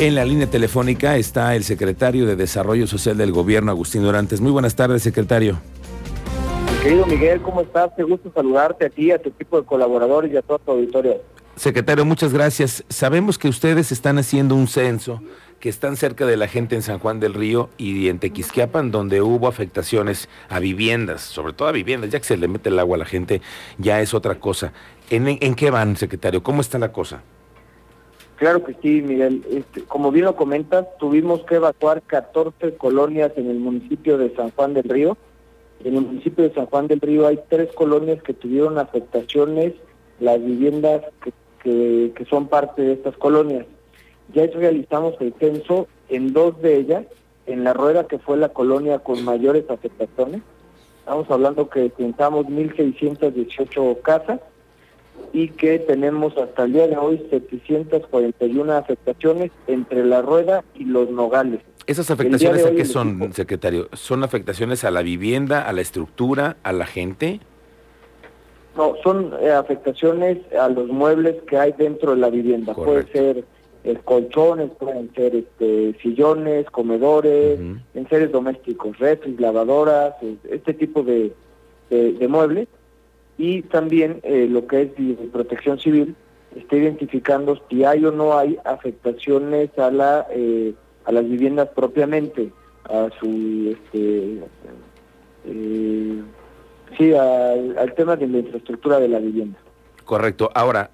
En la línea telefónica está el secretario de Desarrollo Social del Gobierno, Agustín Durantes. Muy buenas tardes, secretario. Querido Miguel, ¿cómo estás? Te gusto saludarte a ti, a tu equipo de colaboradores y a toda tu auditorio. Secretario, muchas gracias. Sabemos que ustedes están haciendo un censo, que están cerca de la gente en San Juan del Río y en Tequisquiapan, donde hubo afectaciones a viviendas, sobre todo a viviendas, ya que se le mete el agua a la gente, ya es otra cosa. ¿En, en qué van, secretario? ¿Cómo está la cosa? Claro que sí, Miguel. Este, como bien lo comentas, tuvimos que evacuar 14 colonias en el municipio de San Juan del Río. En el municipio de San Juan del Río hay tres colonias que tuvieron afectaciones, las viviendas que, que, son parte de estas colonias. Ya realizamos el censo en dos de ellas, en la rueda que fue la colonia con mayores afectaciones. Estamos hablando que pintamos 1.618 casas y que tenemos hasta el día de hoy 741 afectaciones entre la rueda y los nogales. ¿Esas afectaciones a qué son, secretario? ¿Son afectaciones a la vivienda, a la estructura, a la gente? No, son eh, afectaciones a los muebles que hay dentro de la vivienda. Puede ser eh, colchones, pueden ser este, sillones, comedores, en seres domésticos, refris, lavadoras, este tipo de, de muebles y también eh, lo que es protección civil está identificando si hay o no hay afectaciones a la eh, a las viviendas propiamente a su este eh, sí al, tema de la infraestructura de la vivienda. Correcto. Ahora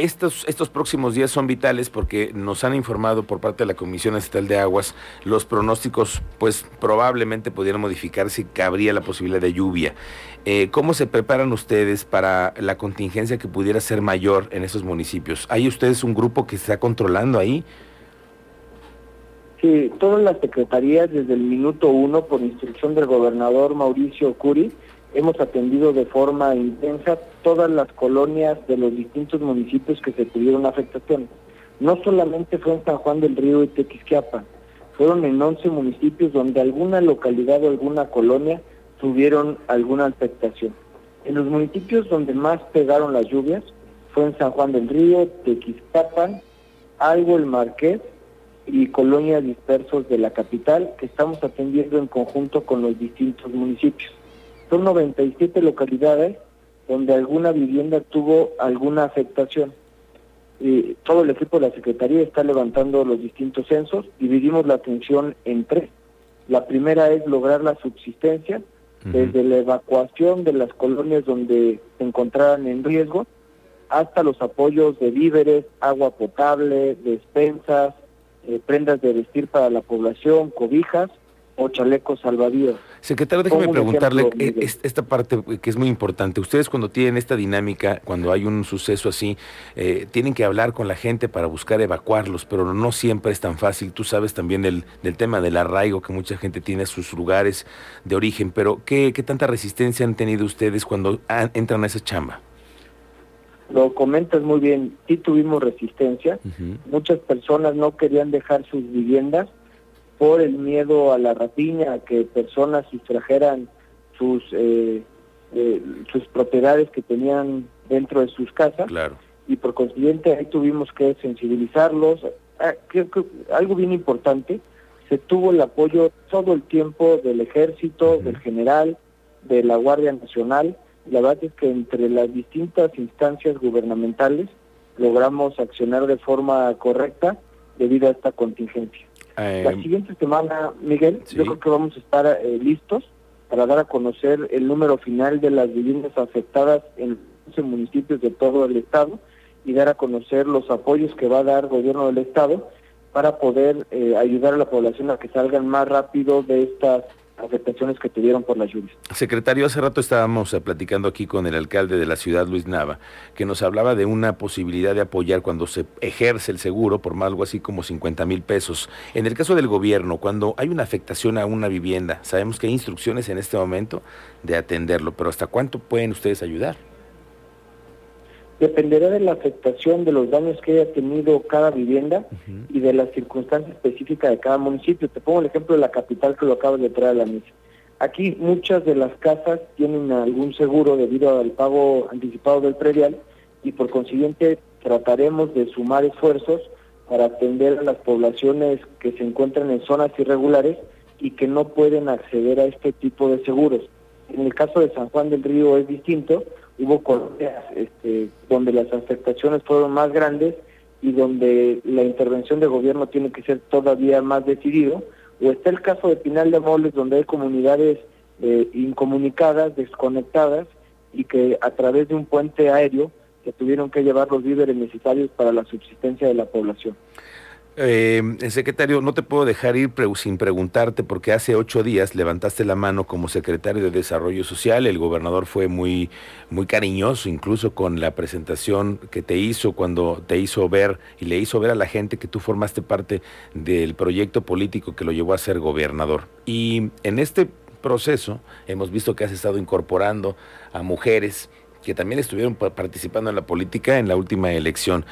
estos, estos próximos días son vitales porque nos han informado por parte de la Comisión Estatal de Aguas los pronósticos, pues probablemente pudieran modificarse y cabría la posibilidad de lluvia. Eh, ¿Cómo se preparan ustedes para la contingencia que pudiera ser mayor en esos municipios? ¿Hay ustedes un grupo que está controlando ahí? Sí, todas las secretarías desde el minuto uno, por instrucción del gobernador Mauricio Curi, hemos atendido de forma intensa todas las colonias de los distintos municipios que se tuvieron afectación. No solamente fue en San Juan del Río y Tequisquiapan, fueron en 11 municipios donde alguna localidad o alguna colonia tuvieron alguna afectación. En los municipios donde más pegaron las lluvias fue en San Juan del Río, Tequisquiapan, Algo el Marqués y colonias dispersos de la capital que estamos atendiendo en conjunto con los distintos municipios. Son 97 localidades donde alguna vivienda tuvo alguna afectación. y todo el equipo de la Secretaría está levantando los distintos censos, dividimos la atención en tres. La primera es lograr la subsistencia, desde la evacuación de las colonias donde se encontraran en riesgo, hasta los apoyos de víveres, agua potable, despensas, eh, prendas de vestir para la población, cobijas, o chalecos salvavidas. Secretario, déjeme preguntarle eh, esta parte que es muy importante. Ustedes cuando tienen esta dinámica, cuando hay un suceso así, eh, tienen que hablar con la gente para buscar evacuarlos, pero no siempre es tan fácil. Tú sabes también del, del tema del arraigo que mucha gente tiene a sus lugares de origen, pero ¿qué, qué tanta resistencia han tenido ustedes cuando entran a esa chamba? Lo comentas muy bien, sí tuvimos resistencia, muchas personas no querían dejar sus viviendas por el miedo a la rapiña, a que personas sustrajeran sus eh, eh, sus propiedades que tenían dentro de sus casas. Claro. Y por consiguiente ahí tuvimos que sensibilizarlos. Ah, creo que algo bien importante, se tuvo el apoyo todo el tiempo del ejército, del general, de la Guardia Nacional. La verdad es que entre las distintas instancias gubernamentales logramos accionar de forma correcta debido a esta contingencia la em, siguiente semana, Miguel, yo creo que vamos a estar eh, listos para dar a conocer el número final de las viviendas afectadas en 11 municipios de todo el estado y dar a conocer los apoyos que va a dar el gobierno del estado para poder eh, ayudar a la población a que salgan más rápido de estas afectaciones que tuvieron por las lluvias. Secretario, hace rato estábamos eh, platicando aquí con el alcalde de la ciudad, Luis Nava, que nos hablaba de una posibilidad de apoyar cuando se ejerce el seguro por algo así como 50 mil pesos. En el caso del gobierno, cuando hay una afectación a una vivienda, sabemos que hay instrucciones en este momento de atenderlo, pero ¿hasta cuánto pueden ustedes ayudar? Dependerá de la afectación de los daños que haya tenido cada vivienda y de las circunstancias específicas de cada municipio. Te pongo el ejemplo de la capital que lo acabas de traer a la mesa. Aquí muchas de las casas tienen algún seguro debido al pago anticipado del predial y por consiguiente trataremos de sumar esfuerzos para atender a las poblaciones que se encuentran en zonas irregulares y que no pueden acceder a este tipo de seguros. En el caso de San Juan del Río es distinto, hubo colonias este, donde las afectaciones fueron más grandes y donde la intervención de gobierno tiene que ser todavía más decidido, o está el caso de Pinal de Moles, donde hay comunidades eh, incomunicadas, desconectadas, y que a través de un puente aéreo que tuvieron que llevar los víveres necesarios para la subsistencia de la población. Eh, secretario, no te puedo dejar ir sin preguntarte porque hace ocho días levantaste la mano como secretario de Desarrollo Social. El gobernador fue muy, muy cariñoso, incluso con la presentación que te hizo cuando te hizo ver y le hizo ver a la gente que tú formaste parte del proyecto político que lo llevó a ser gobernador. Y en este proceso hemos visto que has estado incorporando a mujeres que también estuvieron participando en la política en la última elección.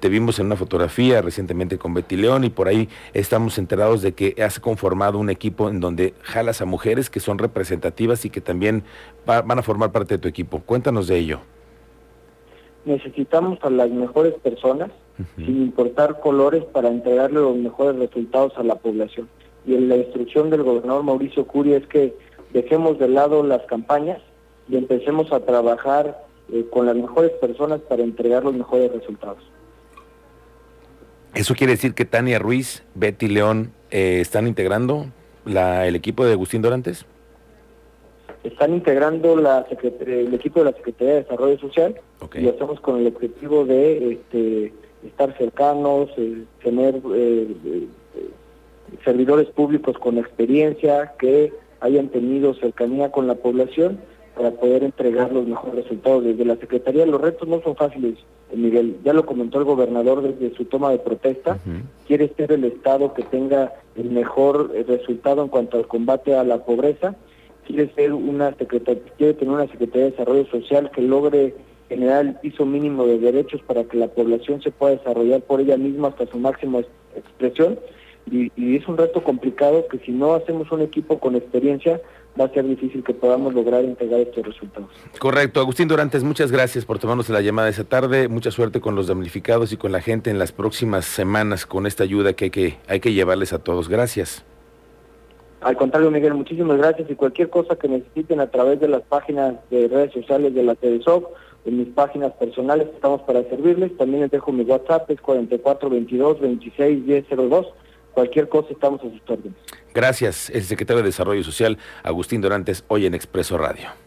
Te vimos en una fotografía recientemente con Betty León y por ahí estamos enterados de que has conformado un equipo en donde jalas a mujeres que son representativas y que también van a formar parte de tu equipo. Cuéntanos de ello. Necesitamos a las mejores personas, sin importar colores, para entregarle los mejores resultados a la población. Y la instrucción del gobernador Mauricio Curia es que dejemos de lado las campañas y empecemos a trabajar eh, con las mejores personas para entregar los mejores resultados. ¿Eso quiere decir que Tania Ruiz, Betty León eh, están integrando la, el equipo de Agustín Dorantes? Están integrando la el equipo de la Secretaría de Desarrollo Social y hacemos con el objetivo de este, estar cercanos, eh, tener servidores públicos con experiencia que hayan tenido cercanía con la población para poder entregar los mejores resultados. Desde la Secretaría los retos no son fáciles, Miguel. Ya lo comentó el gobernador desde su toma de protesta. Quiere ser el Estado que tenga el mejor eh, resultado en cuanto al combate a la pobreza. Quiere ser una secretaría, quiere tener una Secretaría de Desarrollo Social que logre generar el piso mínimo de derechos para que la población se pueda desarrollar por ella misma hasta su máxima expresión. Y, y es un reto complicado que si no hacemos un equipo con experiencia, va a ser difícil que podamos lograr entregar estos resultados. Correcto. Agustín Durantes, muchas gracias por tomarnos la llamada esa tarde. Mucha suerte con los damnificados y con la gente en las próximas semanas con esta ayuda que hay que, hay que llevarles a todos. Gracias. Al contrario, Miguel, muchísimas gracias y cualquier cosa que necesiten a través de las páginas de redes sociales de la TEDESOC, en mis páginas personales estamos para servirles. También les dejo mi WhatsApp, es 4422 26 1002. Cualquier cosa estamos a sus órdenes. Gracias, el secretario de Desarrollo Social, Agustín Dorantes, hoy en Expreso Radio.